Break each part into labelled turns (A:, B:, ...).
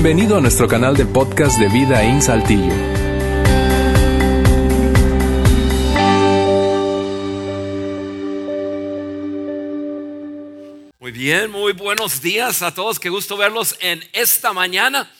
A: Bienvenido a nuestro canal de podcast de Vida en Saltillo.
B: Muy bien, muy buenos días a todos. Qué gusto verlos en esta mañana.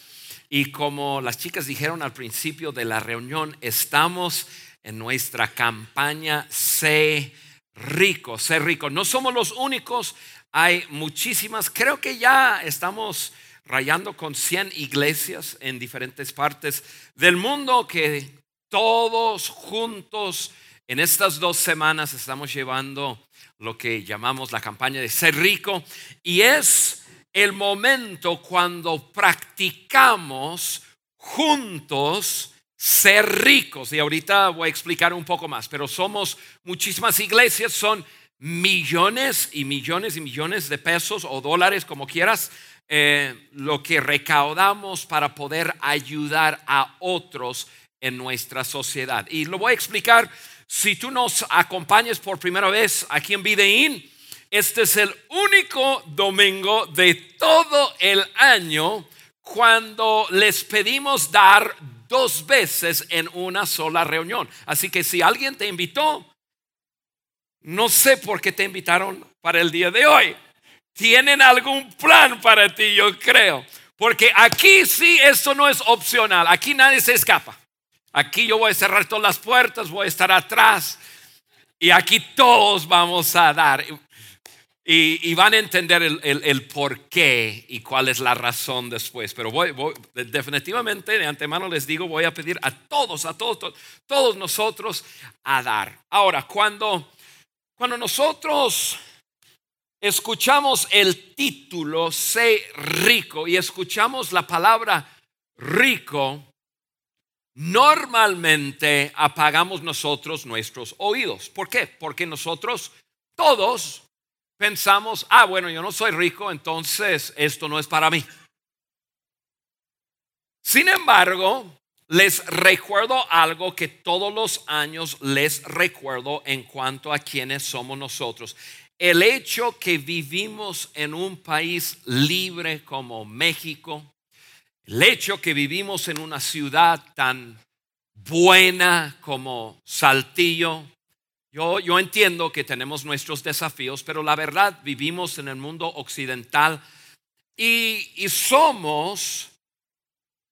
B: Y como las chicas dijeron al principio de la reunión, estamos en nuestra campaña Sé rico, sé rico. No somos los únicos, hay muchísimas. Creo que ya estamos rayando con 100 iglesias en diferentes partes del mundo que todos juntos en estas dos semanas estamos llevando lo que llamamos la campaña de ser rico y es el momento cuando practicamos juntos ser ricos. Y ahorita voy a explicar un poco más, pero somos muchísimas iglesias, son millones y millones y millones de pesos o dólares, como quieras, eh, lo que recaudamos para poder ayudar a otros en nuestra sociedad. Y lo voy a explicar si tú nos acompañas por primera vez aquí en Videín. Este es el único domingo de todo el año cuando les pedimos dar dos veces en una sola reunión. Así que si alguien te invitó, no sé por qué te invitaron para el día de hoy. Tienen algún plan para ti, yo creo. Porque aquí sí, esto no es opcional. Aquí nadie se escapa. Aquí yo voy a cerrar todas las puertas, voy a estar atrás. Y aquí todos vamos a dar. Y, van a entender el, por qué y cuál es la razón después. Pero voy, definitivamente de antemano les digo, voy a pedir a todos, a todos, todos nosotros a dar. Ahora, cuando, cuando nosotros escuchamos el título, sé rico, y escuchamos la palabra rico, normalmente apagamos nosotros nuestros oídos. ¿Por qué? Porque nosotros todos pensamos, ah, bueno, yo no soy rico, entonces esto no es para mí. Sin embargo, les recuerdo algo que todos los años les recuerdo en cuanto a quienes somos nosotros. El hecho que vivimos en un país libre como México, el hecho que vivimos en una ciudad tan buena como Saltillo, yo, yo entiendo que tenemos nuestros desafíos, pero la verdad vivimos en el mundo occidental y, y somos,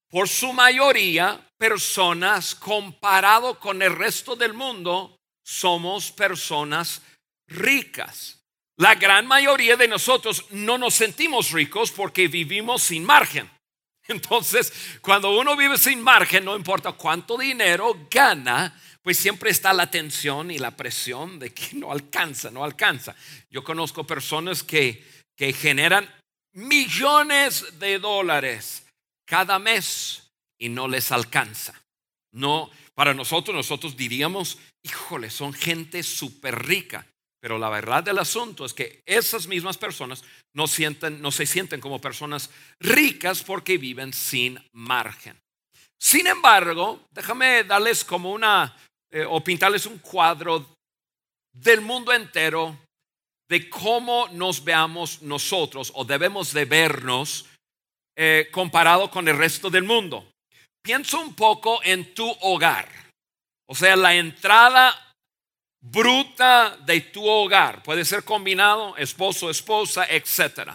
B: por su mayoría, personas comparado con el resto del mundo, somos personas ricas. La gran mayoría de nosotros no nos sentimos ricos porque vivimos sin margen. Entonces, cuando uno vive sin margen, no importa cuánto dinero gana, pues siempre está la tensión y la presión de que no alcanza, no alcanza. Yo conozco personas que, que generan millones de dólares cada mes y no les alcanza. No, para nosotros, nosotros diríamos, híjole, son gente súper rica. Pero la verdad del asunto es que esas mismas personas no, sienten, no se sienten como personas ricas porque viven sin margen. Sin embargo, déjame darles como una eh, o pintarles un cuadro del mundo entero de cómo nos veamos nosotros o debemos de vernos eh, comparado con el resto del mundo. Piensa un poco en tu hogar, o sea, la entrada bruta de tu hogar. Puede ser combinado, esposo, esposa, etc.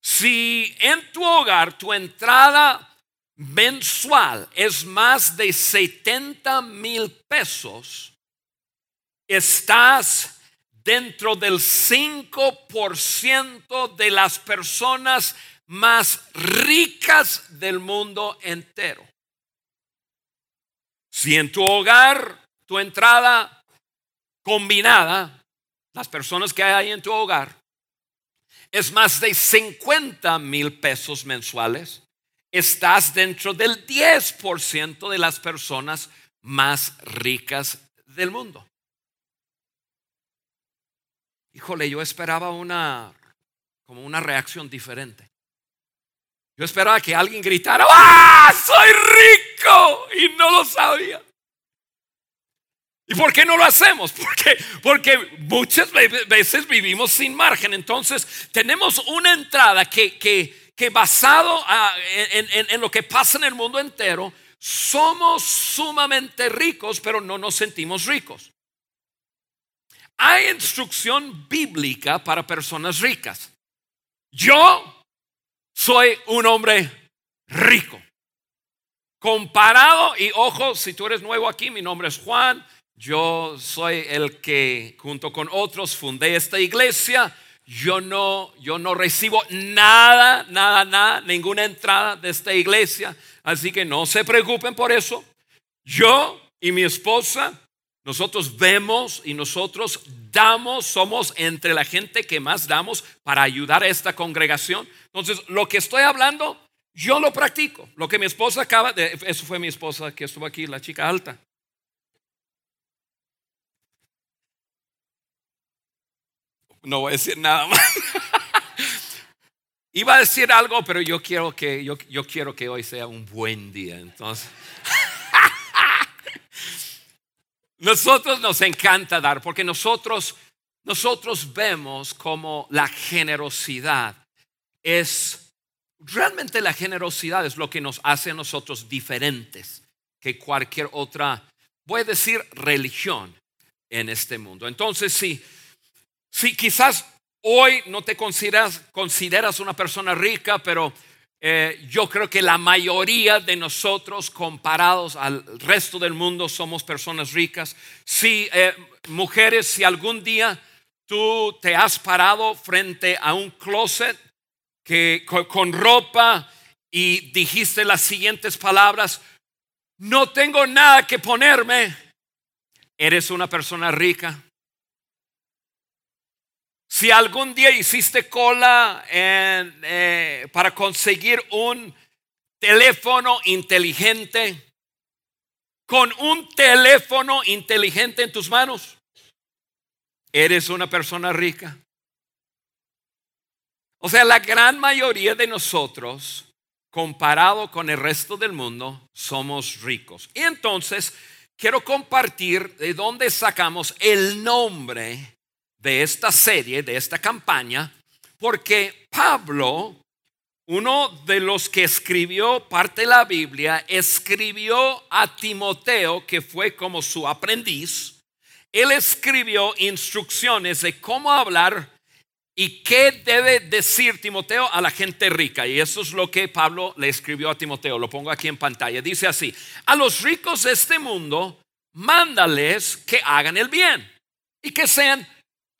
B: Si en tu hogar tu entrada mensual es más de 70 mil pesos, estás dentro del 5% de las personas más ricas del mundo entero. Si en tu hogar tu entrada combinada, las personas que hay en tu hogar, es más de 50 mil pesos mensuales, estás dentro del 10% de las personas más ricas del mundo. Híjole, yo esperaba una como una reacción diferente. Yo esperaba que alguien gritara, ¡Ah, soy rico! Y no lo sabía. ¿Y por qué no lo hacemos? Porque, porque muchas veces vivimos sin margen. Entonces tenemos una entrada que, que, que basado ah, en, lo que pasa en el mundo entero, somos sumamente ricos, pero no nos sentimos ricos. Hay instrucción bíblica para personas ricas. Yo soy un hombre rico. Comparado, y ojo, si tú eres nuevo aquí, mi nombre es Juan, yo soy el que junto con otros fundé esta iglesia. Yo no, yo no recibo nada, nada, nada, ninguna entrada de esta iglesia. Así que no se preocupen por eso. Yo y mi esposa, nosotros vemos y nosotros damos, somos entre la gente que más damos para ayudar a esta congregación. Entonces, lo que estoy hablando, yo lo practico. Lo que mi esposa acaba de, eso fue mi esposa que estuvo aquí, la chica alta. No voy a decir nada más. Iba a decir algo, pero yo quiero que, yo, quiero que hoy sea un buen día. Entonces, nosotros nos encanta dar, porque nosotros, nosotros vemos como la generosidad es, realmente la generosidad es lo que nos hace a nosotros diferentes que cualquier otra, voy a decir, religión en este mundo. Entonces, sí si quizás hoy no te consideras, una persona rica, pero eh, yo creo que la mayoría de nosotros, comparados al resto del mundo, somos personas ricas. Si, eh, mujeres, si algún día tú te has parado frente a un closet que, con ropa y dijiste las siguientes palabras, no tengo nada que ponerme, eres una persona rica. Si algún día hiciste cola eh, para conseguir un teléfono inteligente, con un teléfono inteligente en tus manos, eres una persona rica. O sea, la gran mayoría de nosotros, comparado con el resto del mundo, somos ricos. Y entonces quiero compartir de dónde sacamos el nombre de esta serie, de esta campaña, porque Pablo, uno de los que escribió parte de la Biblia, escribió a Timoteo, que fue como su aprendiz. Él escribió instrucciones de cómo hablar y qué debe decir Timoteo a la gente rica. Y eso es lo que Pablo le escribió a Timoteo. Lo pongo aquí en pantalla. Dice así, a los ricos de este mundo, mándales que hagan el bien y que sean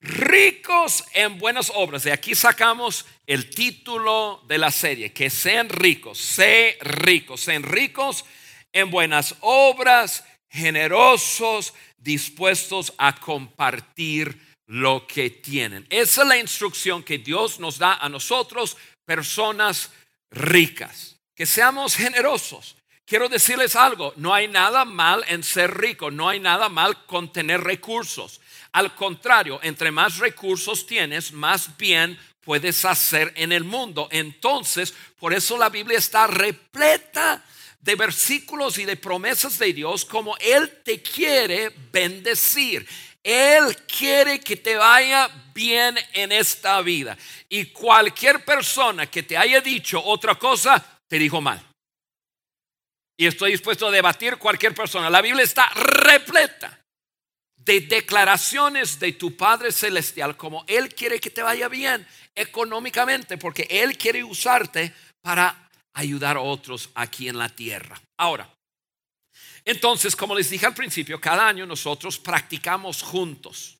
B: ricos en buenas obras. De aquí sacamos el título de la serie, que sean ricos, sé ricos, sean ricos en buenas obras, generosos, dispuestos a compartir lo que tienen. Esa es la instrucción que Dios nos da a nosotros, personas ricas, que seamos generosos. Quiero decirles algo, no hay nada mal en ser rico, no hay nada mal con tener recursos. Al contrario, entre más recursos tienes, más bien puedes hacer en el mundo. Entonces, por eso la Biblia está repleta de versículos y de promesas de Dios como Él te quiere bendecir. Él quiere que te vaya bien en esta vida. Y cualquier persona que te haya dicho otra cosa, te dijo mal. Y estoy dispuesto a debatir cualquier persona. La Biblia está repleta de declaraciones de tu Padre Celestial como Él quiere que te vaya bien económicamente, porque Él quiere usarte para ayudar a otros aquí en la tierra. Ahora, entonces, como les dije al principio, cada año nosotros practicamos juntos,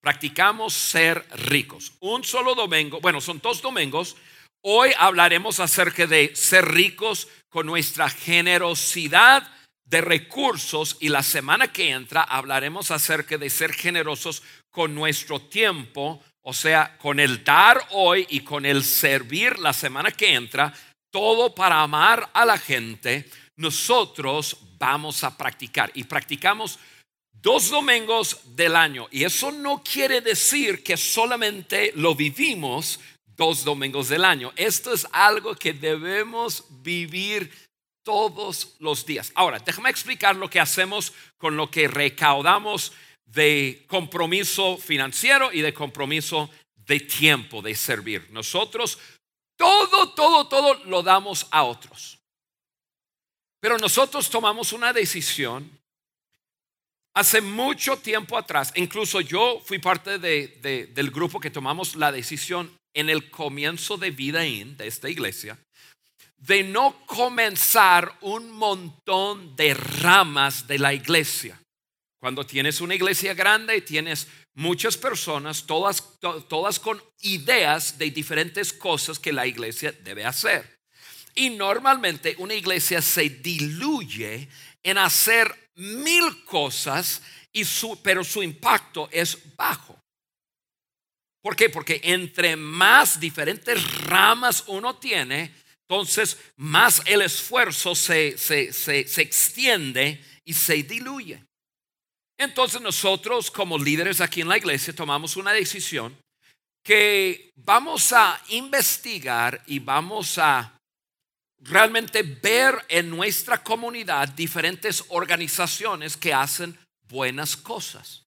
B: practicamos ser ricos. Un solo domingo, bueno, son dos domingos. Hoy hablaremos acerca de ser ricos con nuestra generosidad de recursos y la semana que entra hablaremos acerca de ser generosos con nuestro tiempo, o sea, con el dar hoy y con el servir la semana que entra, todo para amar a la gente, nosotros vamos a practicar y practicamos dos domingos del año. Y eso no quiere decir que solamente lo vivimos dos domingos del año. Esto es algo que debemos vivir todos los días. Ahora, déjame explicar lo que hacemos con lo que recaudamos de compromiso financiero y de compromiso de tiempo de servir. Nosotros todo, todo, todo lo damos a otros. Pero nosotros tomamos una decisión hace mucho tiempo atrás, incluso yo fui parte del grupo que tomamos la decisión en el comienzo de Vida In, de esta iglesia, de no comenzar un montón de ramas de la iglesia. Cuando tienes una iglesia grande y tienes muchas personas, todas, todas con ideas de diferentes cosas que la iglesia debe hacer. Y normalmente una iglesia se diluye en hacer mil cosas, y su, pero su impacto es bajo. ¿Por qué? Porque entre más diferentes ramas uno tiene, entonces más el esfuerzo se, se, se extiende y se diluye. Entonces nosotros como líderes aquí en la iglesia tomamos una decisión que vamos a investigar y vamos a realmente ver en nuestra comunidad diferentes organizaciones que hacen buenas cosas,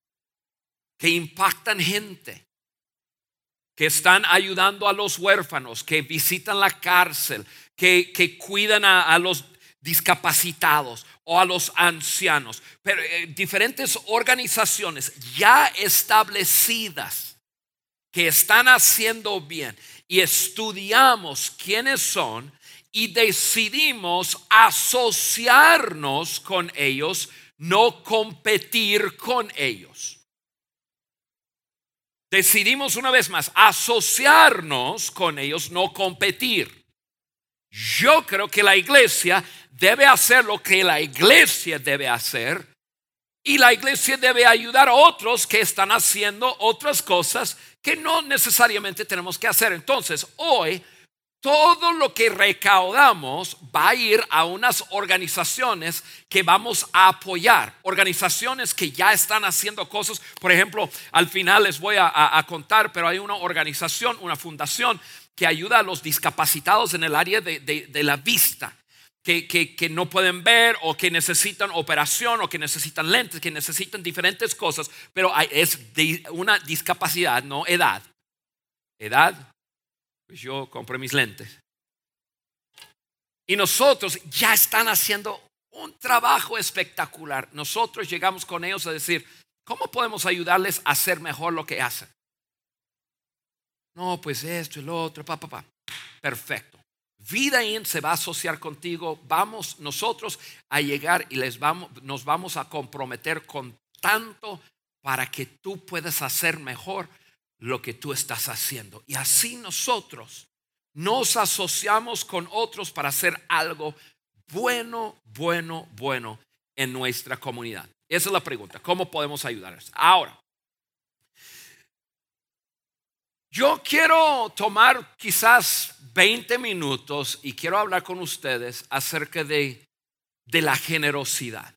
B: que impactan gente, que están ayudando a los huérfanos, que visitan la cárcel, que, que cuidan a, los discapacitados o a los ancianos, pero eh, diferentes organizaciones ya establecidas que están haciendo bien y estudiamos quiénes son y decidimos asociarnos con ellos, no competir con ellos. Decidimos una vez más asociarnos con ellos, no competir. Yo creo que la iglesia debe hacer lo que la iglesia debe hacer y la iglesia debe ayudar a otros que están haciendo otras cosas que no necesariamente tenemos que hacer. Entonces, hoy todo lo que recaudamos va a ir a unas organizaciones que vamos a apoyar, organizaciones que ya están haciendo cosas. Por ejemplo, al final les voy a, contar, pero hay una organización, una fundación que ayuda a los discapacitados en el área de, la vista. Que, no pueden ver o que necesitan operación o que necesitan lentes, que necesitan diferentes cosas, pero es una discapacidad, no edad. Edad, pues yo compré mis lentes. Y nosotros ya están haciendo un trabajo espectacular. Nosotros llegamos con ellos a decir, ¿cómo podemos ayudarles a hacer mejor lo que hacen? No, pues esto lo otro, papá, papá. Perfecto. Vida In se va a asociar contigo. Vamos nosotros a llegar y les vamos, nos vamos a comprometer con tanto para que tú puedas hacer mejor lo que tú estás haciendo. Y así nosotros nos asociamos con otros para hacer algo bueno, bueno, bueno en nuestra comunidad. Esa es la pregunta. ¿Cómo podemos ayudarles? Ahora, yo quiero tomar quizás 20 minutos y quiero hablar con ustedes acerca de, de la generosidad.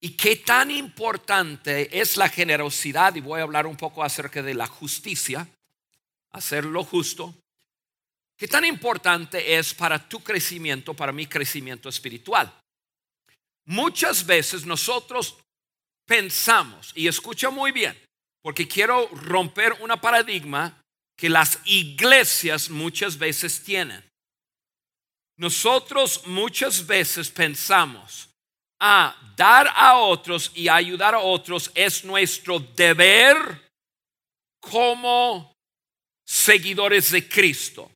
B: Y qué tan importante es la generosidad, y voy a hablar un poco acerca de la justicia, hacer lo justo. Qué tan importante es para tu crecimiento, para mi crecimiento espiritual. Muchas veces nosotros pensamos, y escucha muy bien, porque quiero romper una paradigma que las iglesias muchas veces tienen. Nosotros muchas veces pensamos, a dar a otros y ayudar a otros es nuestro deber como seguidores de Cristo.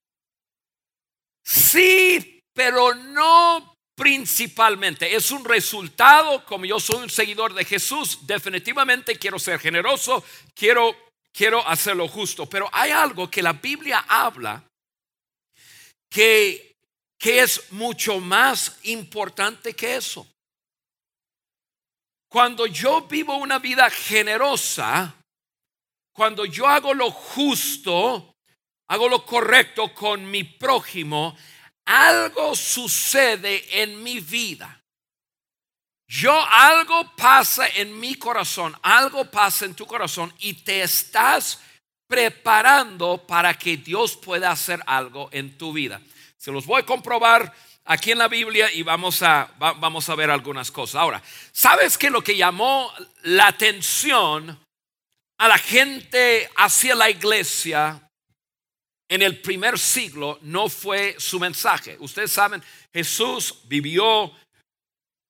B: Sí, pero no principalmente. Es un resultado, como yo soy un seguidor de Jesús, definitivamente quiero ser generoso, quiero, quiero hacerlo justo. Pero hay algo que la Biblia habla que, que es mucho más importante que eso. Cuando yo vivo una vida generosa, cuando yo hago lo justo, hago lo correcto con mi prójimo, algo sucede en mi vida. Yo algo pasa en mi corazón, algo pasa en tu corazón y te estás preparando para que Dios pueda hacer algo en tu vida. Se los voy a comprobar aquí en la Biblia y vamos a, vamos a ver algunas cosas. Ahora, ¿sabes que lo que llamó la atención a la gente hacia la iglesia en el primer siglo no fue su mensaje. Ustedes saben, Jesús vivió,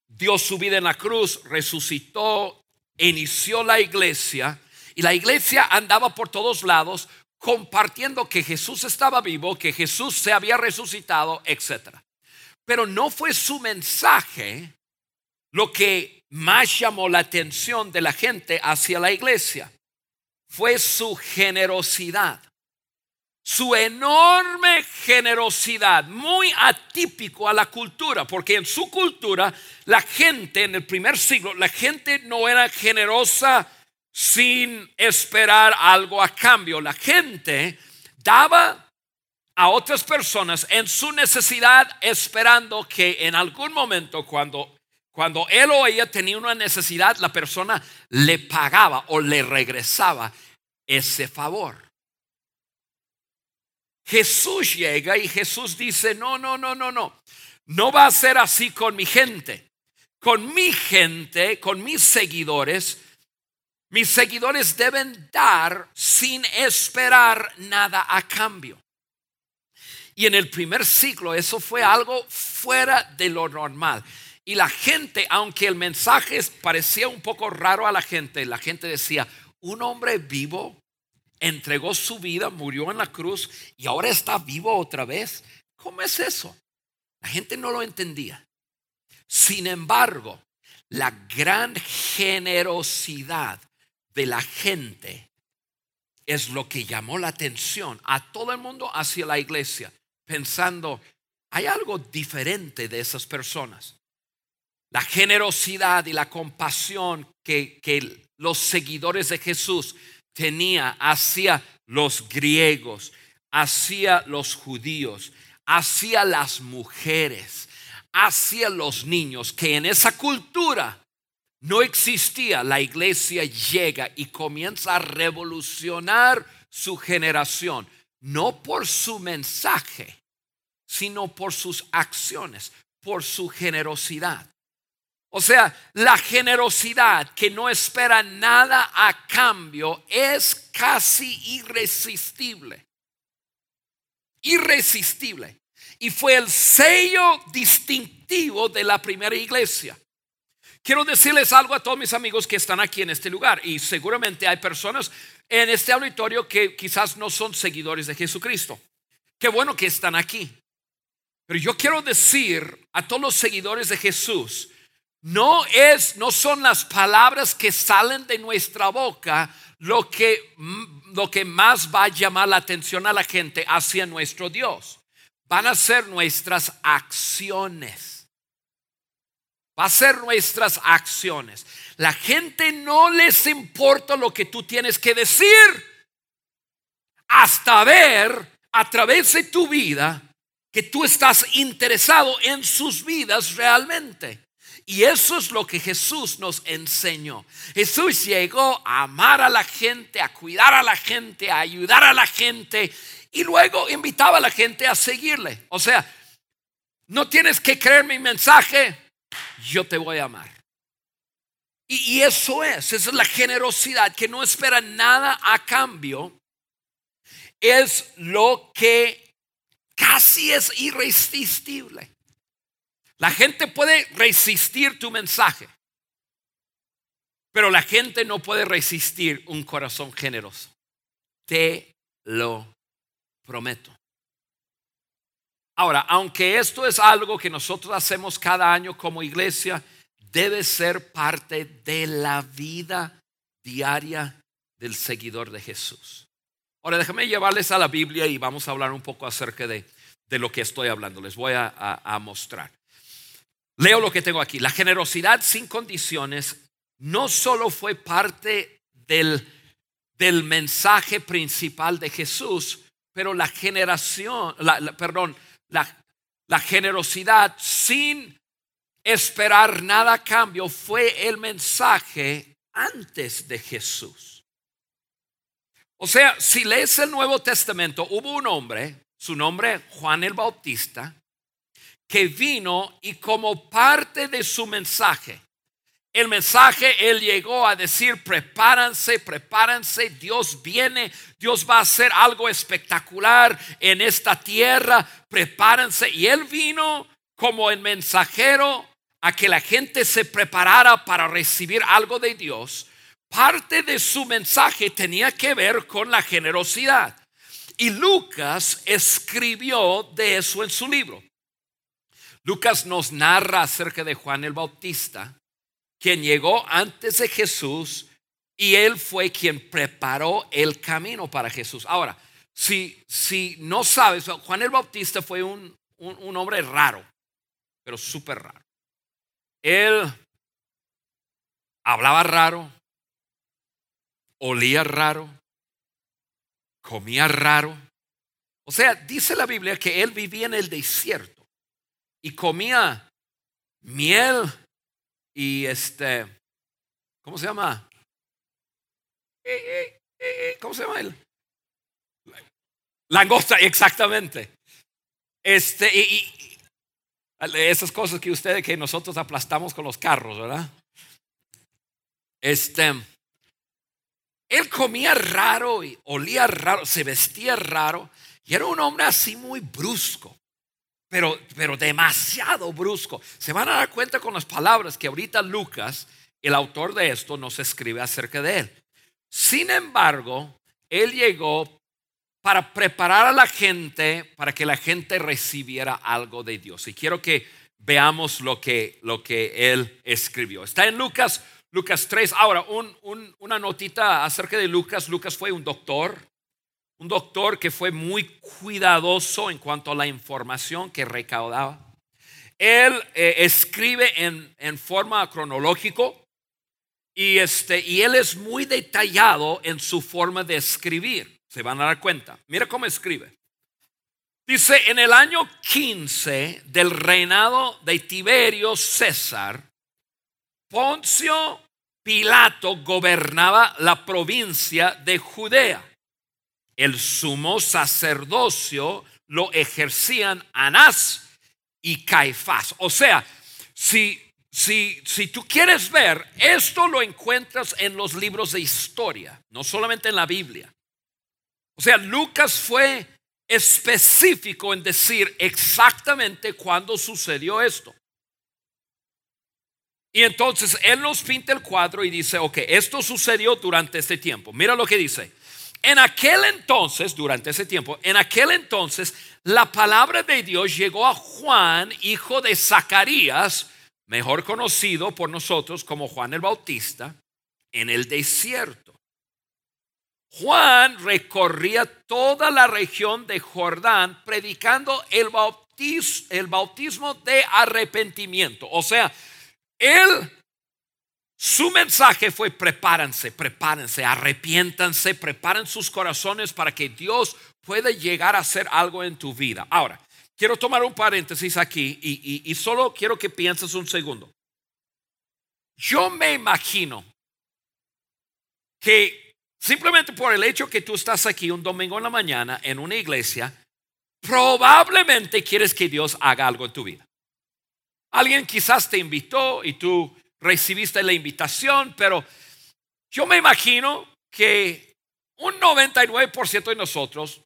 B: dio su vida en la cruz, resucitó, inició la iglesia y la iglesia andaba por todos lados compartiendo que Jesús estaba vivo, que Jesús se había resucitado, etc. Pero no fue su mensaje lo que más llamó la atención de la gente hacia la iglesia. Fue su generosidad su enorme generosidad, muy atípico a la cultura, porque en su cultura la gente en el primer siglo, la gente no era generosa sin esperar algo a cambio. La gente daba a otras personas en su necesidad esperando que en algún momento cuando cuando él o ella tenía una necesidad, la persona le pagaba o le regresaba ese favor. Jesús llega y Jesús dice, no, no, no, no, no. No va a ser así con mi gente. Con mi gente, con mis seguidores, mis seguidores deben dar sin esperar nada a cambio. Y en el primer siglo eso fue algo fuera de lo normal. Y la gente, aunque el mensaje parecía un poco raro a la gente, la gente decía, un hombre vivo entregó su vida, murió en la cruz y ahora está vivo otra vez. ¿Cómo es eso? La gente no lo entendía. Sin embargo, la gran generosidad de la gente es lo que llamó la atención a todo el mundo hacia la iglesia, pensando, hay algo diferente de esas personas. La generosidad y la compasión que, que los seguidores de Jesús tenía hacia los griegos, hacia los judíos, hacia las mujeres, hacia los niños, que en esa cultura no existía, la iglesia llega y comienza a revolucionar su generación, no por su mensaje, sino por sus acciones, por su generosidad. O sea, la generosidad que no espera nada a cambio es casi irresistible. Irresistible. Y fue el sello distintivo de la primera iglesia. Quiero decirles algo a todos mis amigos que están aquí en este lugar. Y seguramente hay personas en este auditorio que quizás no son seguidores de Jesucristo. Qué bueno que están aquí. Pero yo quiero decir a todos los seguidores de Jesús, no es, no son las palabras que salen de nuestra boca lo que, lo que más va a llamar la atención a la gente hacia nuestro Dios. Van a ser nuestras acciones. Va a ser nuestras acciones. La gente no les importa lo que tú tienes que decir hasta ver a través de tu vida que tú estás interesado en sus vidas realmente. Y eso es lo que Jesús nos enseñó. Jesús llegó a amar a la gente, a cuidar a la gente, a ayudar a la gente y luego invitaba a la gente a seguirle. O sea, no tienes que creer mi mensaje, yo te voy a amar. Y, y eso es, esa es la generosidad que no espera nada a cambio. Es lo que casi es irresistible. La gente puede resistir tu mensaje, pero la gente no puede resistir un corazón generoso. Te lo prometo. Ahora, aunque esto es algo que nosotros hacemos cada año como iglesia, debe ser parte de la vida diaria del seguidor de Jesús. Ahora, déjame llevarles a la Biblia y vamos a hablar un poco acerca de, lo que estoy hablando. Les voy a mostrar. Leo lo que tengo aquí. La generosidad sin condiciones no solo fue parte del, del mensaje principal de Jesús, pero la generación, perdón, la, la generosidad sin esperar nada a cambio fue el mensaje antes de Jesús. O sea, si lees el Nuevo Testamento, hubo un hombre, su nombre Juan el Bautista, que vino y como parte de su mensaje el mensaje, él llegó a decir, prepárense, prepárense, Dios viene, Dios va a hacer algo espectacular en esta tierra, prepárense. Y él vino como el mensajero a que la gente se preparara para recibir algo de Dios. Parte de su mensaje tenía que ver con la generosidad. Y Lucas escribió de eso en su libro. Lucas nos narra acerca de Juan el Bautista quien llegó antes de Jesús y él fue quien preparó el camino para Jesús. Ahora, si, si no sabes, Juan el Bautista fue un, un, hombre raro, pero súper raro. Él hablaba raro, olía raro, comía raro. O sea, dice la Biblia que él vivía en el desierto y comía miel y este, ¿cómo se llama? Eh, eh, eh, ¿Cómo se llama él? Langosta, exactamente. Este, y, esas cosas que ustedes, que nosotros aplastamos con los carros, ¿verdad? Este, él comía raro y olía raro, se vestía raro y era un hombre así muy brusco pero, pero demasiado brusco. Se van a dar cuenta con las palabras que ahorita Lucas, el autor de esto, nos escribe acerca de él. Sin embargo, él llegó para preparar a la gente, para que la gente recibiera algo de Dios. Y quiero que veamos lo que, lo que él escribió. Está en Lucas, Lucas 3. Ahora, una notita acerca de Lucas. Lucas fue un doctor, un doctor que fue muy cuidadoso en cuanto a la información que recaudaba. Él eh, escribe en, en forma cronológico y, este, y él es muy detallado en su forma de escribir. Se van a dar cuenta. Mira cómo escribe. Dice, en el año 15 del reinado de Tiberio César, Poncio Pilato gobernaba la provincia de Judea el sumo sacerdocio lo ejercían Anás y Caifás. O sea, si, si, si tú quieres ver, esto lo encuentras en los libros de historia, no solamente en la Biblia. O sea, Lucas fue específico en decir exactamente cuándo sucedió esto. Y entonces él nos pinta el cuadro y dice, ok, esto sucedió durante este tiempo. Mira lo que dice. En aquel entonces, durante ese tiempo, en aquel entonces, la palabra de Dios llegó a Juan, hijo de Zacarías, mejor conocido por nosotros como Juan el Bautista, en el desierto. Juan recorría toda la región de Jordán predicando el el bautismo de arrepentimiento. O sea, él su mensaje fue prepárense, prepárense, arrepiéntanse, preparen sus corazones para que Dios pueda llegar a hacer algo en tu vida. Ahora, quiero tomar un paréntesis aquí y, solo quiero que pienses un segundo. Yo me imagino que simplemente por el hecho que tú estás aquí un domingo en la mañana en una iglesia, probablemente quieres que Dios haga algo en tu vida. Alguien quizás te invitó y tú recibiste la invitación, pero yo me imagino que un 99% de nosotros,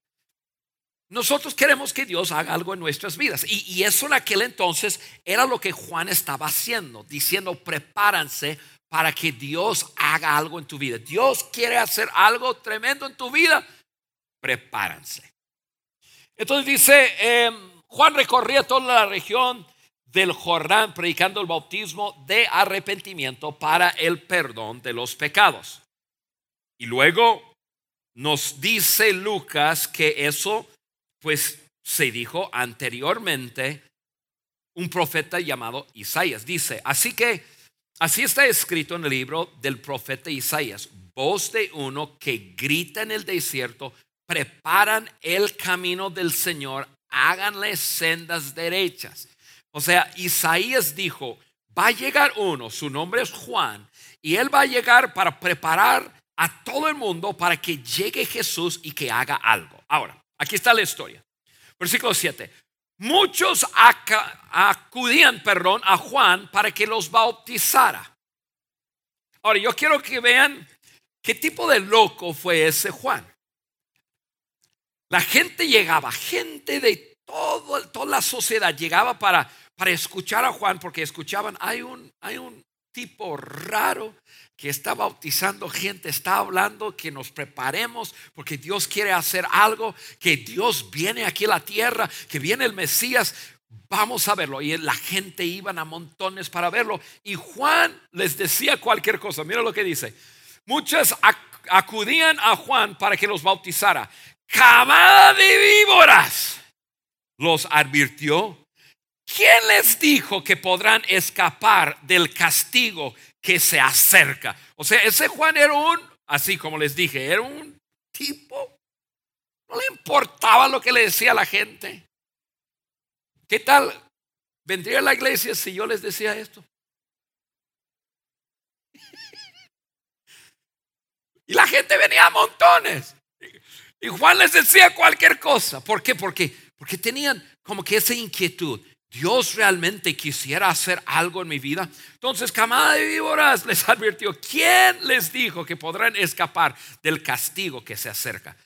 B: nosotros queremos que Dios haga algo en nuestras vidas. Y, eso en aquel entonces era lo que Juan estaba haciendo, diciendo, prepárense para que Dios haga algo en tu vida. Dios quiere hacer algo tremendo en tu vida, prepárense. Entonces dice, em, Juan recorría toda la región del Jordán predicando el bautismo de arrepentimiento para el perdón de los pecados. Y luego nos dice Lucas que eso pues se dijo anteriormente un profeta llamado Isaías. Dice, así que así está escrito en el libro del profeta Isaías, voz de uno que grita en el desierto, preparan el camino del Señor, háganle sendas derechas. O sea, Isaías dijo, va a llegar uno, su nombre es Juan, y él va a llegar para preparar a todo el mundo para que llegue Jesús y que haga algo. Ahora, aquí está la historia. Versículo 7. Muchos acudían, perdón, a Juan para que los bautizara. Ahora, yo quiero que vean qué tipo de loco fue ese Juan. La gente llegaba, gente de todo, toda la sociedad llegaba para, para escuchar a Juan, porque escuchaban, hay un, hay un tipo raro que está bautizando gente, está hablando que nos preparemos porque Dios quiere hacer algo, que Dios viene aquí a la tierra, que viene el Mesías. Vamos a verlo. Y la gente iban a montones para verlo. Y Juan les decía cualquier cosa. Mira lo que dice. Muchos acudían a Juan para que los bautizara. Camada de víboras. Los advirtió. ¿Quién les dijo que podrán escapar del castigo que se acerca. O sea, ese Juan era un, así como les dije, era un tipo, no le importaba lo que le decía la gente. ¿Qué tal? ¿Vendría a la iglesia si yo les decía esto? Y la gente venía a montones. Y Juan les decía cualquier cosa. ¿Por qué? Porque, porque tenían como que esa inquietud. Dios realmente quisiera hacer algo en mi vida. Entonces, camada de víboras les advirtió, ¿quién les dijo que podrán escapar del castigo que se acerca?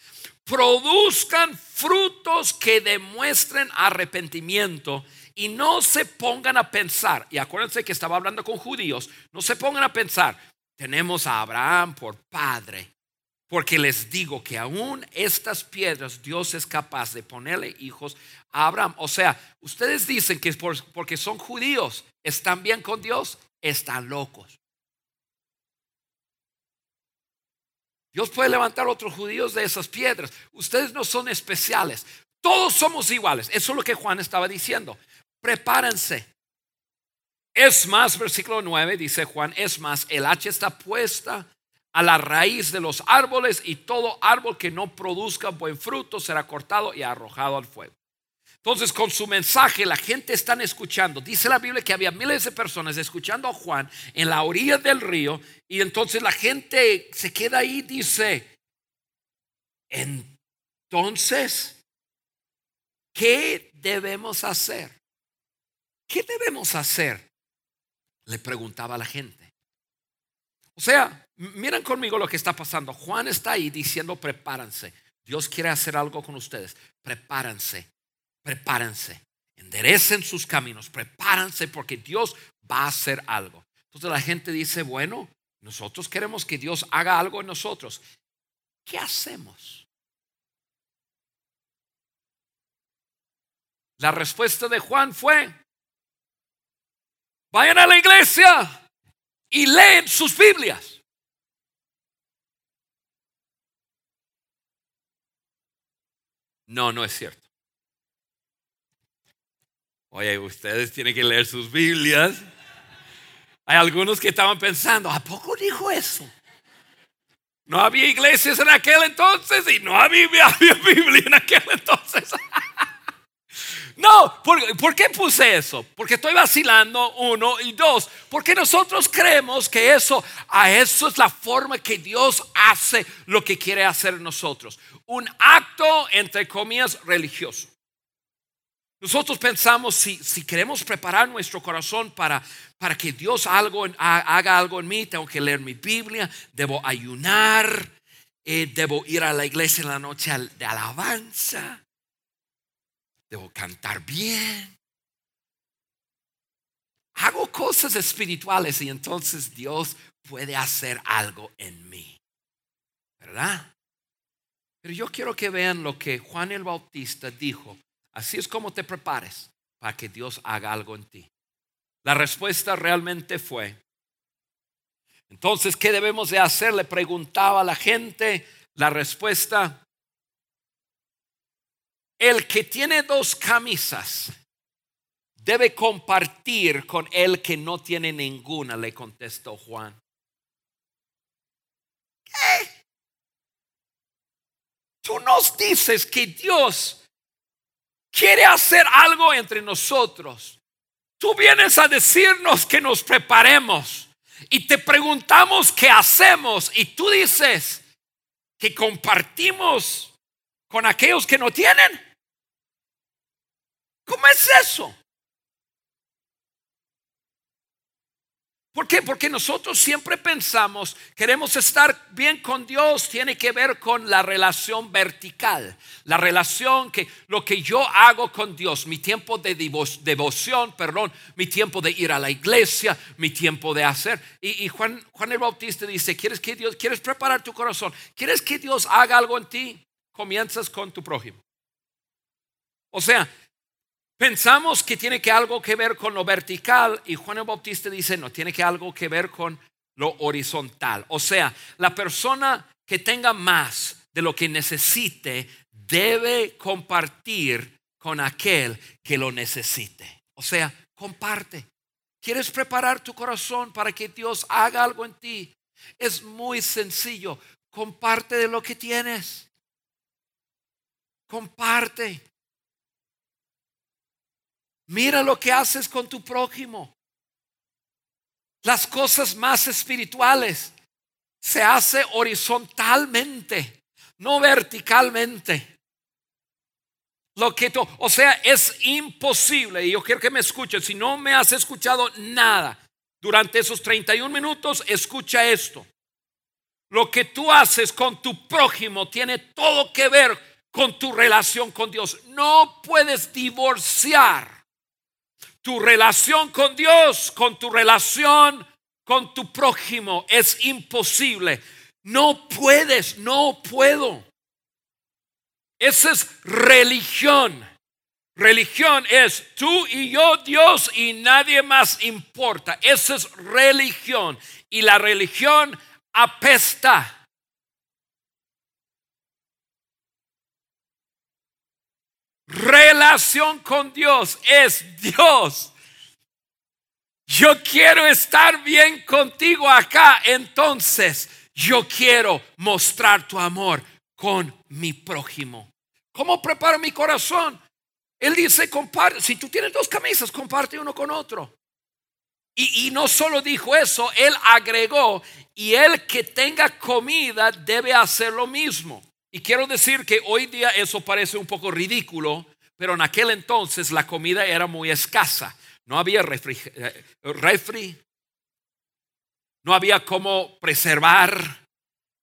B: Produzcan frutos que demuestren arrepentimiento y no se pongan a pensar, y acuérdense que estaba hablando con judíos, no se pongan a pensar, tenemos a Abraham por padre porque les digo que aún estas piedras Dios es capaz de ponerle hijos Abraham. O sea, ustedes dicen que porque son judíos están bien con Dios, están locos. Dios puede levantar otros judíos de esas piedras. Ustedes no son especiales. Todos somos iguales. Eso es lo que Juan estaba diciendo. Prepárense. Es más, versículo 9 dice Juan, es más, el hacha está puesta a la raíz de los árboles y todo árbol que no produzca buen fruto será cortado y arrojado al fuego. Entonces, con su mensaje, la gente está escuchando. Dice la Biblia que había miles de personas escuchando a Juan en la orilla del río. Y entonces la gente se queda ahí y dice: Entonces, ¿qué debemos hacer? ¿Qué debemos hacer? Le preguntaba a la gente. O sea, miren conmigo lo que está pasando. Juan está ahí diciendo, prepárense. Dios quiere hacer algo con ustedes. Prepárense, prepárense. Enderecen sus caminos, prepárense porque Dios va a hacer algo. Entonces la gente dice, bueno, nosotros queremos que Dios haga algo en nosotros. ¿Qué hacemos? La respuesta de Juan fue, vayan a la iglesia, y leen sus Biblias. No, no es cierto. Oye, ustedes tienen que leer sus Biblias. Hay algunos que estaban pensando, ¿a poco dijo eso? No había iglesias en aquel entonces y no había, Biblia en aquel entonces. No, ¿por, qué puse eso? Porque estoy vacilando, uno, y dos, porque nosotros creemos que eso, a eso es la forma que Dios hace lo que quiere hacer nosotros. Un acto, entre comillas, religioso. Nosotros pensamos, si, si queremos preparar nuestro corazón para, para que Dios algo, haga algo en mí, tengo que leer mi Biblia, debo ayunar, eh, debo ir a la iglesia en la noche de alabanza debo cantar bien. Hago cosas espirituales y entonces Dios puede hacer algo en mí. ¿Verdad? Pero yo quiero que vean lo que Juan el Bautista dijo. Así es como te prepares para que Dios haga algo en ti. La respuesta realmente fue, entonces, ¿qué debemos de hacer? Le preguntaba a la gente. La respuesta, el que tiene dos camisas debe compartir con el que no tiene ninguna, le contestó Juan. ¿Qué? Tú nos dices que Dios quiere hacer algo entre nosotros. Tú vienes a decirnos que nos preparemos y te preguntamos qué hacemos y tú dices que compartimos con aquellos que no tienen. ¿Cómo es eso? ¿Por qué? Porque nosotros siempre pensamos, queremos estar bien con Dios, tiene que ver con la relación vertical, la relación que lo que yo hago con Dios, mi tiempo de devoción, perdón, mi tiempo de ir a la iglesia, mi tiempo de hacer. Y, Juan, Juan el Bautista dice, ¿quieres que Dios, quieres preparar tu corazón? ¿Quieres que Dios haga algo en ti? Comienzas con tu prójimo. O sea, Pensamos que tiene que algo que ver con lo vertical y Juan el Bautista dice, no, tiene que algo que ver con lo horizontal. O sea, la persona que tenga más de lo que necesite debe compartir con aquel que lo necesite. O sea, comparte. ¿Quieres preparar tu corazón para que Dios haga algo en ti? Es muy sencillo. Comparte de lo que tienes. Comparte. Mira lo que haces con tu prójimo. Las cosas más espirituales se hace horizontalmente, no verticalmente. Lo que tú, o sea, es imposible, y yo quiero que me escuchen, si no me has escuchado nada durante esos 31 minutos, escucha esto. Lo que tú haces con tu prójimo tiene todo que ver con tu relación con Dios. No puedes divorciar tu relación con Dios, con tu relación con tu prójimo. Es imposible. No puedes, no puedo. Esa es religión. Religión es tú y yo, Dios, y nadie más importa. Esa es religión. Y la religión apesta. Relación con Dios es Dios. Yo quiero estar bien contigo acá, entonces yo quiero mostrar tu amor con mi prójimo. ¿Cómo preparo mi corazón? Él dice, comparte, si tú tienes dos camisas, comparte uno con otro. Y, y, no solo dijo eso, él agregó, y el que tenga comida debe hacer lo mismo. Y quiero decir que hoy día eso parece un poco ridículo, pero en aquel entonces la comida era muy escasa. No había eh, refri no había cómo preservar.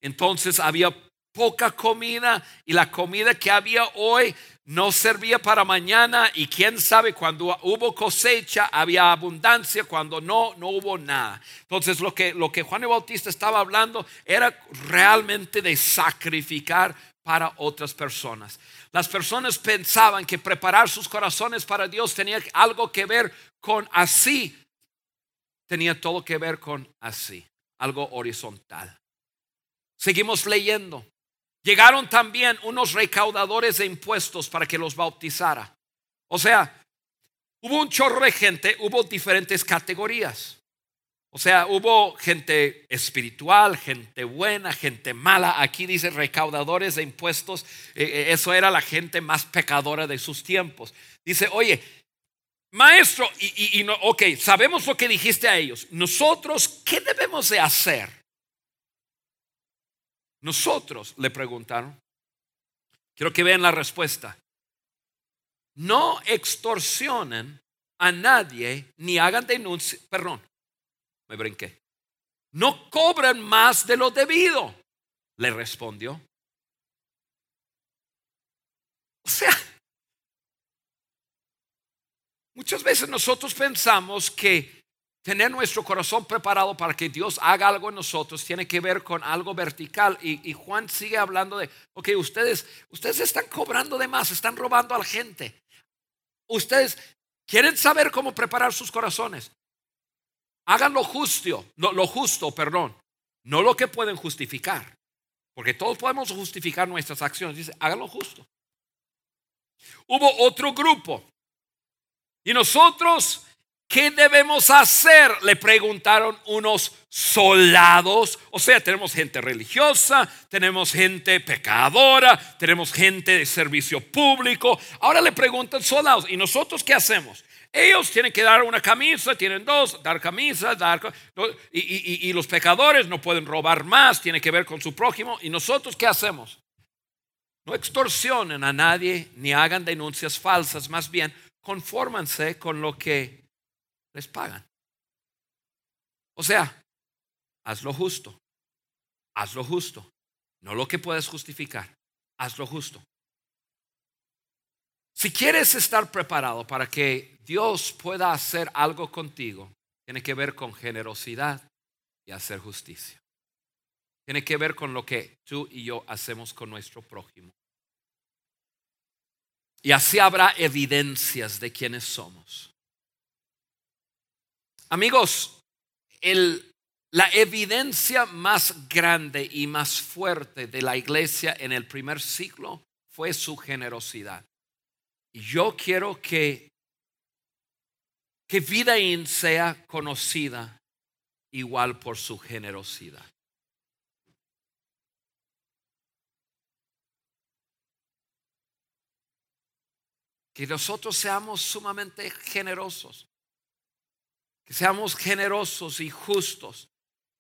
B: Entonces había poca comida y la comida que había hoy no servía para mañana y quién sabe cuando hubo cosecha había abundancia, cuando no, no hubo nada. Entonces lo que, lo que Juan el Bautista estaba hablando era realmente de sacrificar para otras personas. Las personas pensaban que preparar sus corazones para Dios tenía algo que ver con así. Tenía todo que ver con así, algo horizontal. Seguimos leyendo. Llegaron también unos recaudadores de impuestos para que los bautizara. O sea, hubo un chorro de gente, hubo diferentes categorías. O sea, hubo gente espiritual, gente buena, gente mala. Aquí dice recaudadores de impuestos. Eh, eh, eso era la gente más pecadora de sus tiempos. Dice, oye, maestro, y, y, no, ok, sabemos lo que dijiste a ellos. Nosotros, ¿qué debemos de hacer? Nosotros le preguntaron. Quiero que vean la respuesta. No extorsionen a nadie ni hagan denuncia. Perdón, me brinqué. No cobran más de lo debido, le respondió. O sea, muchas veces nosotros pensamos que tener nuestro corazón preparado para que Dios haga algo en nosotros tiene que ver con algo vertical. Y, Juan sigue hablando de, ok, ustedes, ustedes están cobrando de más, están robando a la gente. Ustedes quieren saber cómo preparar sus corazones. Hagan lo justo, lo justo, perdón, no lo que pueden justificar. Porque todos podemos justificar nuestras acciones. Dice, hagan lo justo. Hubo otro grupo. Y nosotros ¿Qué debemos hacer? Le preguntaron unos soldados. O sea, tenemos gente religiosa, tenemos gente pecadora, tenemos gente de servicio público. Ahora le preguntan soldados, ¿y nosotros qué hacemos? Ellos tienen que dar una camisa, tienen dos, dar camisas, dar... Y, y los pecadores no pueden robar más, tiene que ver con su prójimo. ¿Y nosotros qué hacemos? No extorsionen a nadie ni hagan denuncias falsas, más bien confórmanse con lo que les pagan. O sea, haz lo justo, haz lo justo, no lo que puedes justificar, haz lo justo. Si quieres estar preparado para que Dios pueda hacer algo contigo, tiene que ver con generosidad y hacer justicia. Tiene que ver con lo que tú y yo hacemos con nuestro prójimo. Y así habrá evidencias de quienes somos. Amigos, la evidencia más grande y más fuerte de la iglesia en el primer siglo fue su generosidad. Y yo quiero que, que Vidaín sea conocida igual por su generosidad. Que nosotros seamos sumamente generosos. Que seamos generosos y justos.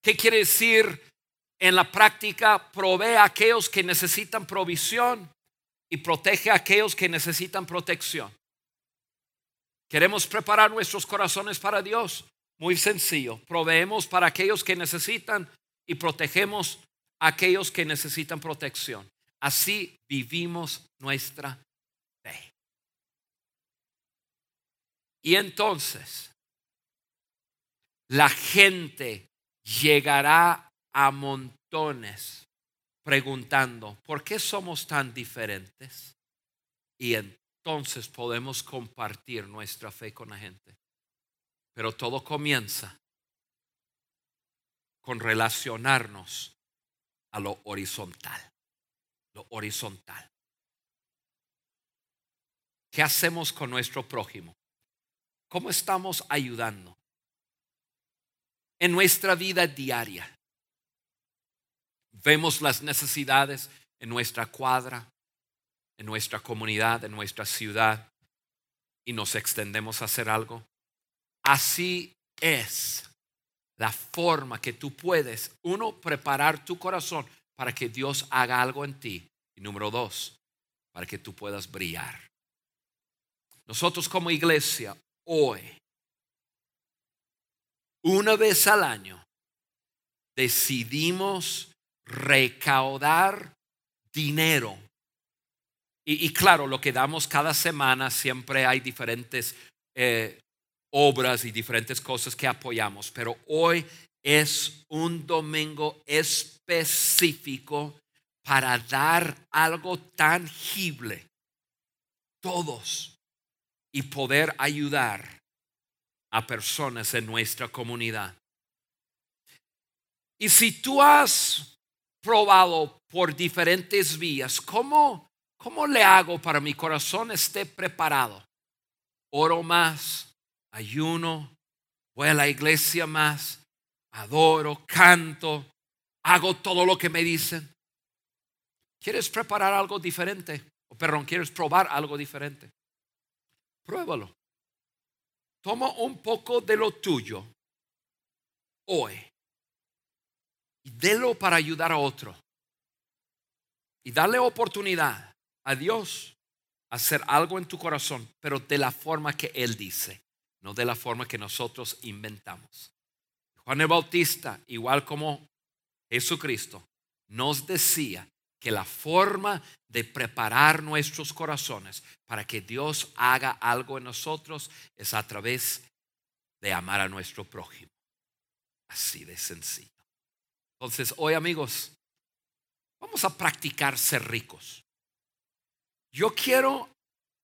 B: ¿Qué quiere decir en la práctica? Provee a aquellos que necesitan provisión y protege a aquellos que necesitan protección. Queremos preparar nuestros corazones para Dios. Muy sencillo. Proveemos para aquellos que necesitan y protegemos a aquellos que necesitan protección. Así vivimos nuestra fe. Y entonces la gente llegará a montones preguntando, ¿por qué somos tan diferentes? Y entonces podemos compartir nuestra fe con la gente. Pero todo comienza con relacionarnos a lo horizontal. Lo horizontal. ¿Qué hacemos con nuestro prójimo? ¿Cómo estamos ayudando? En nuestra vida diaria. Vemos las necesidades en nuestra cuadra, en nuestra comunidad, en nuestra ciudad y nos extendemos a hacer algo. Así es la forma que tú puedes, uno, preparar tu corazón para que Dios haga algo en ti. Y número dos, para que tú puedas brillar. Nosotros como iglesia, hoy, una vez al año, decidimos recaudar dinero. Y, claro, lo que damos cada semana siempre hay diferentes eh, obras y diferentes cosas que apoyamos, pero hoy es un domingo específico para dar algo tangible, todos, y poder ayudar a personas en nuestra comunidad. Y si tú has probado por diferentes vías, ¿cómo, cómo le hago para mi corazón esté preparado? Oro más, ayuno, voy a la iglesia más, adoro, canto, hago todo lo que me dicen. ¿Quieres preparar algo diferente? O perdón, ¿quieres probar algo diferente? Pruébalo. Toma un poco de lo tuyo hoy y délo para ayudar a otro. Y darle oportunidad a Dios hacer algo en tu corazón, pero de la forma que Él dice no de la forma que nosotros inventamos. Juan el Bautista, igual como Jesucristo, nos decía que la forma de preparar nuestros corazones para que Dios haga algo en nosotros es a través de amar a nuestro prójimo. Así de sencillo. Entonces, hoy amigos, vamos a practicar ser ricos. Yo quiero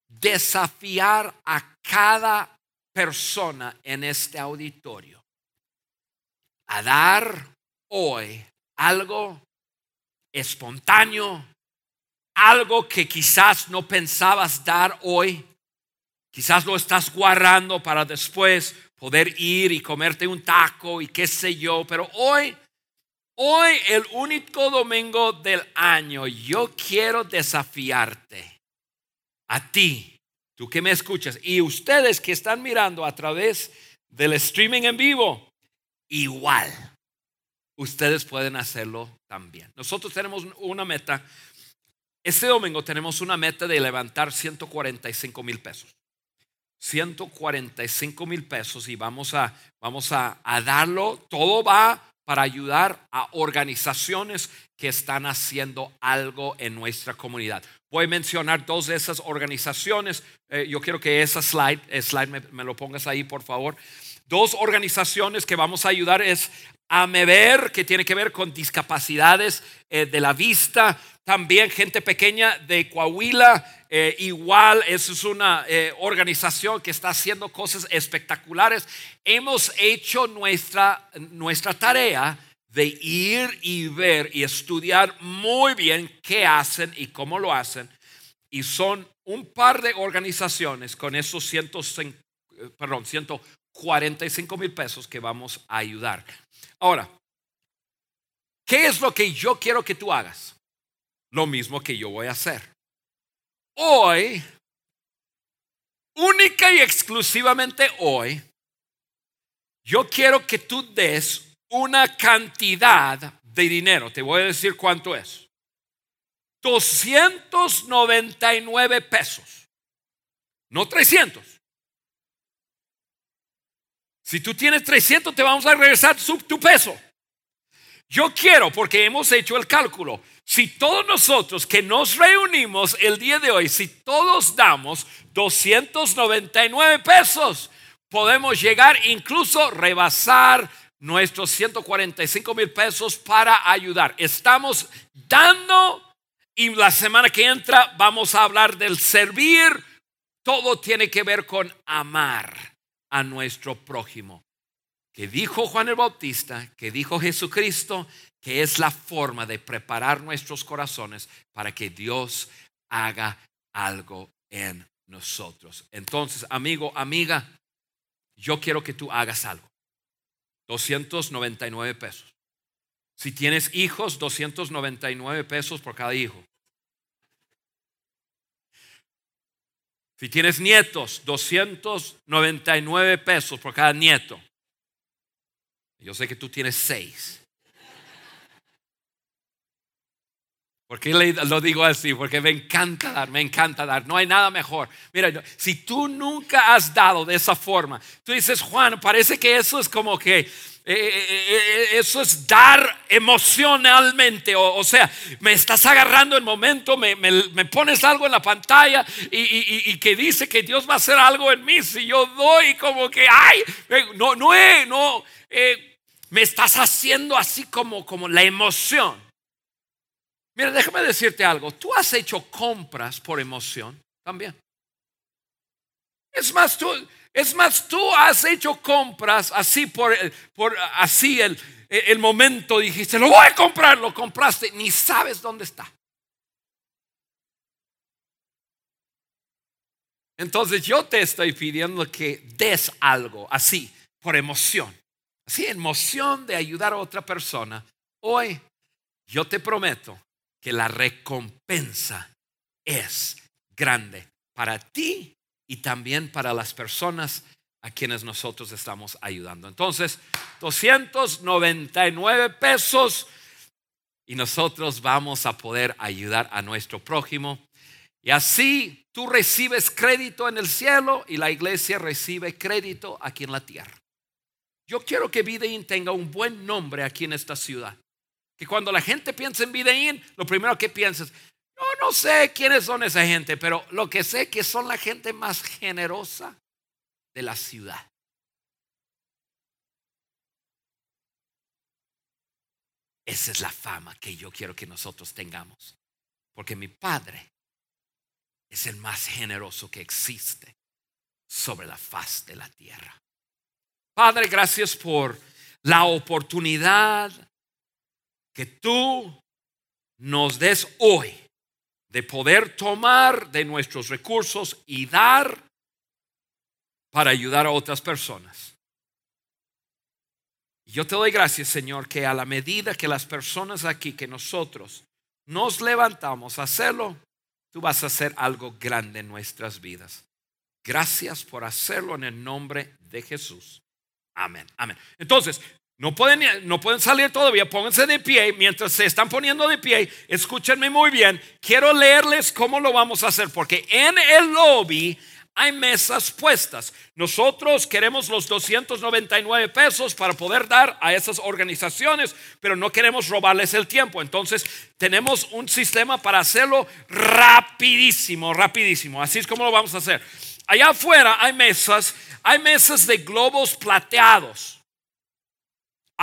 B: desafiar a cada persona en este auditorio a dar hoy algo espontáneo, algo que quizás no pensabas dar hoy, quizás lo estás guardando para después poder ir y comerte un taco y qué sé yo, pero hoy, hoy el único domingo del año, yo quiero desafiarte. A ti tú que me escuchas, y ustedes que están mirando a través del streaming en vivo, igual, ustedes pueden hacerlo también. Nosotros tenemos una meta, este domingo tenemos una meta de levantar 145 mil pesos. 145 mil pesos y vamos a, vamos a, darlo. Todo va para ayudar a organizaciones que están haciendo algo en nuestra comunidad. Voy a mencionar dos de esas organizaciones. Eh, yo quiero que esa slide, slide me, lo pongas ahí, por favor. Dos organizaciones que vamos a ayudar es AMEVER, que tiene que ver con discapacidades eh, de la vista. También gente pequeña de Coahuila, eh, igual, eso es una organización que está haciendo cosas espectaculares. Hemos hecho nuestra, nuestra tarea de ir y ver y estudiar muy bien qué hacen y cómo lo hacen. Y son un par de organizaciones con esos 100, perdón, 145 mil pesos que vamos a ayudar. Ahora, ¿qué es lo que yo quiero que tú hagas? Lo mismo que yo voy a hacer. Hoy, única y exclusivamente hoy, yo quiero que tú des una cantidad de dinero. Te voy a decir cuánto es. 299 pesos. No 300. Si tú tienes 300, te vamos a regresar tu peso. Yo quiero, porque hemos hecho el cálculo, si todos nosotros que nos reunimos el día de hoy, si todos damos 299 pesos, podemos llegar incluso rebasar nuestros 145 mil pesos para ayudar. Estamos dando y la semana que entra vamos a hablar del servir. Todo tiene que ver con amar a nuestro prójimo. Que dijo Juan el Bautista, que dijo Jesucristo, que es la forma de preparar nuestros corazones para que Dios haga algo en nosotros. Entonces, amigo, amiga, yo quiero que tú hagas algo. 299 pesos. Si tienes hijos, 299 pesos por cada hijo. Si tienes nietos, 299 pesos por cada nieto. Yo sé que tú tienes seis. ¿Por qué lo digo así? Porque me encanta dar, me encanta dar. No hay nada mejor. Mira, si tú nunca has dado de esa forma, tú dices, Juan, parece que eso es como que eh, eh, eh, eso es dar emocionalmente, o, sea, me estás agarrando el momento, me, pones algo en la pantalla y, que dice que Dios va a hacer algo en mí. Si yo doy como que, ay, no, no, no, me estás haciendo así como, como la emoción. Mira, déjame decirte algo. Tú has hecho compras por emoción también. Es más, tú, es más, tú has hecho compras así por, por así el, el momento dijiste, lo voy a comprar, lo compraste, ni sabes dónde está. Entonces yo te estoy pidiendo que des algo así, por emoción. Así, emoción de ayudar a otra persona. Hoy yo te prometo que la recompensa es grande para ti y también para las personas a quienes nosotros estamos ayudando. Entonces, 299 pesos y nosotros vamos a poder ayudar a nuestro prójimo. Y así tú recibes crédito en el cielo y la iglesia recibe crédito aquí en la tierra. Yo quiero que Videin tenga un buen nombre aquí en esta ciudad. Que cuando la gente piensa en Videín, lo primero que piensa es, yo no sé quiénes son esa gente, pero lo que sé que son la gente más generosa de la ciudad. Esa es la fama que yo quiero que nosotros tengamos. Porque mi Padre es el más generoso que existe sobre la faz de la tierra. Padre, gracias por la oportunidad que tú nos des hoy de poder tomar de nuestros recursos y dar para ayudar a otras personas. Yo te doy gracias, Señor, que a la medida que las personas aquí, que nosotros nos levantamos a hacerlo, tú vas a hacer algo grande en nuestras vidas. Gracias por hacerlo en el nombre de Jesús. Amén. Amén. Entonces, no pueden, no pueden salir todavía, pónganse de pie. Mientras se están poniendo de pie, escúchenme muy bien. Quiero leerles cómo lo vamos a hacer, porque en el lobby hay mesas puestas. Nosotros queremos los 299 pesos para poder dar a esas organizaciones, pero no queremos robarles el tiempo. Entonces tenemos un sistema para hacerlo rapidísimo, rapidísimo. Así es como lo vamos a hacer. Allá afuera hay mesas, hay mesas de globos plateados.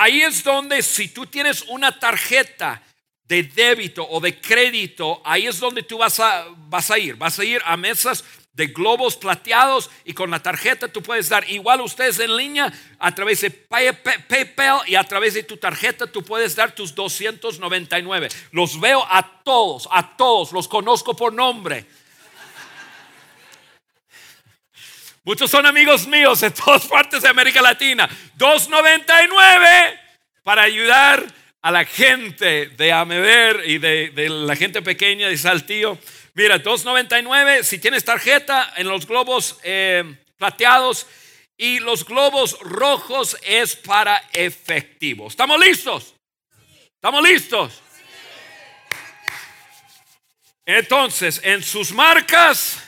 B: Ahí es donde si tú tienes una tarjeta de débito o de crédito, ahí es donde tú vas a, vas a ir. Vas a ir a mesas de globos plateados y con la tarjeta tú puedes dar igual ustedes en línea a través de PayPal y a través de tu tarjeta tú puedes dar tus 299. Los veo a todos, a todos, los conozco por nombre. Muchos son amigos míos en todas partes de América Latina. 299 para ayudar a la gente de Amever y de, la gente pequeña de Saltillo. Mira, 2.99 si tienes tarjeta en los globos eh, plateados y los globos rojos es para efectivo. ¿Estamos listos? ¿Estamos listos? Entonces, en sus marcas,